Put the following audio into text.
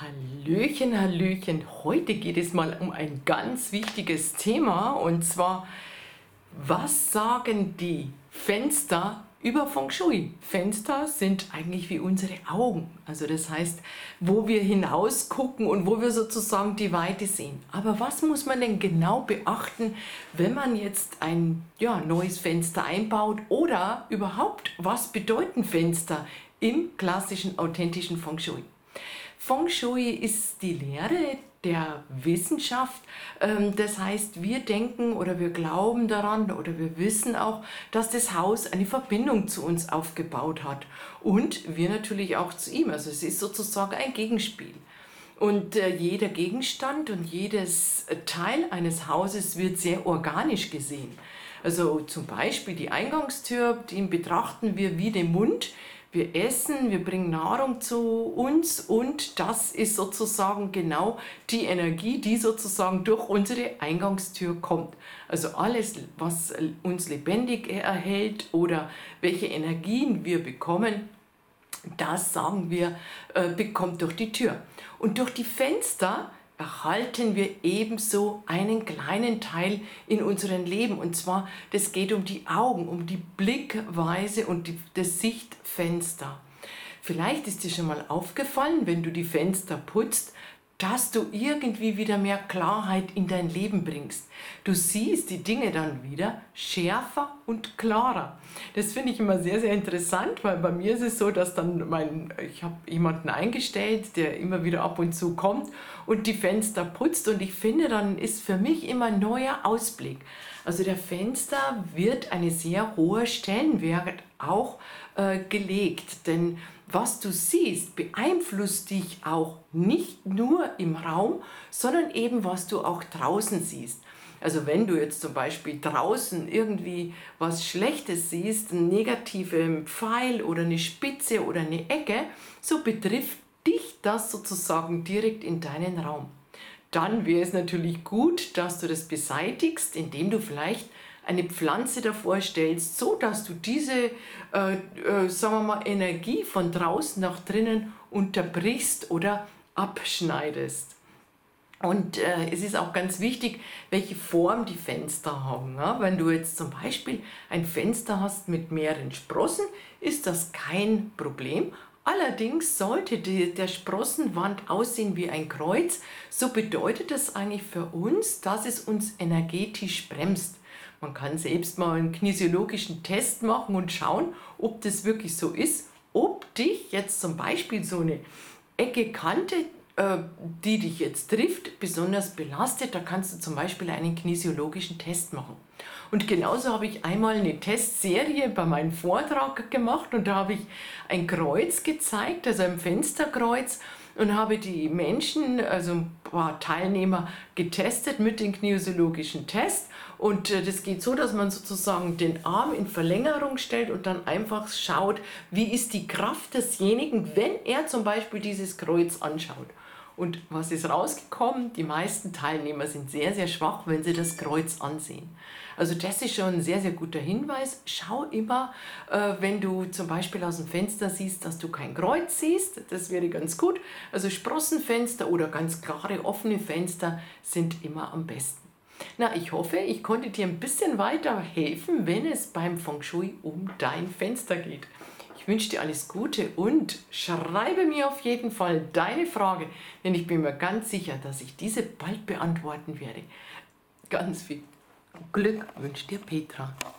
Hallöchen, Hallöchen. Heute geht es mal um ein ganz wichtiges Thema und zwar, was sagen die Fenster über Feng Shui? Fenster sind eigentlich wie unsere Augen. Also das heißt, wo wir hinaus gucken und wo wir sozusagen die Weite sehen. Aber was muss man denn genau beachten, wenn man jetzt ein ja, neues Fenster einbaut oder überhaupt, was bedeuten Fenster im klassischen, authentischen Feng Shui? Feng Shui ist die Lehre der Wissenschaft. Ähm, das heißt, wir denken oder wir glauben daran oder wir wissen auch, dass das Haus eine Verbindung zu uns aufgebaut hat und wir natürlich auch zu ihm. Also es ist sozusagen ein Gegenspiel. Und äh, jeder Gegenstand und jedes Teil eines Hauses wird sehr organisch gesehen. Also zum Beispiel die Eingangstür, den betrachten wir wie den Mund, wir essen, wir bringen Nahrung zu uns und das ist sozusagen genau die Energie, die sozusagen durch unsere Eingangstür kommt. Also alles, was uns lebendig erhält oder welche Energien wir bekommen, das sagen wir, äh, bekommt durch die Tür. Und durch die Fenster erhalten wir ebenso einen kleinen Teil in unserem Leben. Und zwar, das geht um die Augen, um die Blickweise und die, das Sichtfenster. Vielleicht ist dir schon mal aufgefallen, wenn du die Fenster putzt, dass du irgendwie wieder mehr Klarheit in dein Leben bringst. Du siehst die Dinge dann wieder schärfer und klarer. Das finde ich immer sehr, sehr interessant, weil bei mir ist es so, dass dann mein, ich habe jemanden eingestellt, der immer wieder ab und zu kommt und die Fenster putzt und ich finde, dann ist für mich immer ein neuer Ausblick. Also der Fenster wird eine sehr hohe Stellenwert auch äh, gelegt, denn was du siehst, beeinflusst dich auch nicht nur im Raum, sondern eben was du auch draußen siehst. Also wenn du jetzt zum Beispiel draußen irgendwie was Schlechtes siehst, einen negativen Pfeil oder eine Spitze oder eine Ecke, so betrifft dich das sozusagen direkt in deinen Raum. Dann wäre es natürlich gut, dass du das beseitigst, indem du vielleicht eine Pflanze davor stellst, so dass du diese, äh, äh, sagen wir mal, Energie von draußen nach drinnen unterbrichst oder abschneidest. Und äh, es ist auch ganz wichtig, welche Form die Fenster haben. Ja? Wenn du jetzt zum Beispiel ein Fenster hast mit mehreren Sprossen, ist das kein Problem. Allerdings sollte die, der Sprossenwand aussehen wie ein Kreuz, so bedeutet das eigentlich für uns, dass es uns energetisch bremst. Man kann selbst mal einen kinesiologischen Test machen und schauen, ob das wirklich so ist, ob dich jetzt zum Beispiel so eine Ecke Kante, die dich jetzt trifft, besonders belastet. Da kannst du zum Beispiel einen kinesiologischen Test machen. Und genauso habe ich einmal eine Testserie bei meinem Vortrag gemacht und da habe ich ein Kreuz gezeigt, also ein Fensterkreuz und habe die Menschen, also ein paar Teilnehmer, getestet mit dem kinesiologischen Test. Und äh, das geht so, dass man sozusagen den Arm in Verlängerung stellt und dann einfach schaut, wie ist die Kraft desjenigen, wenn er zum Beispiel dieses Kreuz anschaut. Und was ist rausgekommen? Die meisten Teilnehmer sind sehr, sehr schwach, wenn sie das Kreuz ansehen. Also das ist schon ein sehr, sehr guter Hinweis. Schau immer, äh, wenn du zum Beispiel aus dem Fenster siehst, dass du kein Kreuz siehst. Das wäre ganz gut. Also Sprossenfenster oder ganz klare offene Fenster sind immer am besten. Na, ich hoffe, ich konnte dir ein bisschen weiterhelfen, wenn es beim Feng Shui um dein Fenster geht. Ich wünsche dir alles Gute und schreibe mir auf jeden Fall deine Frage, denn ich bin mir ganz sicher, dass ich diese bald beantworten werde. Ganz viel Glück wünscht dir Petra.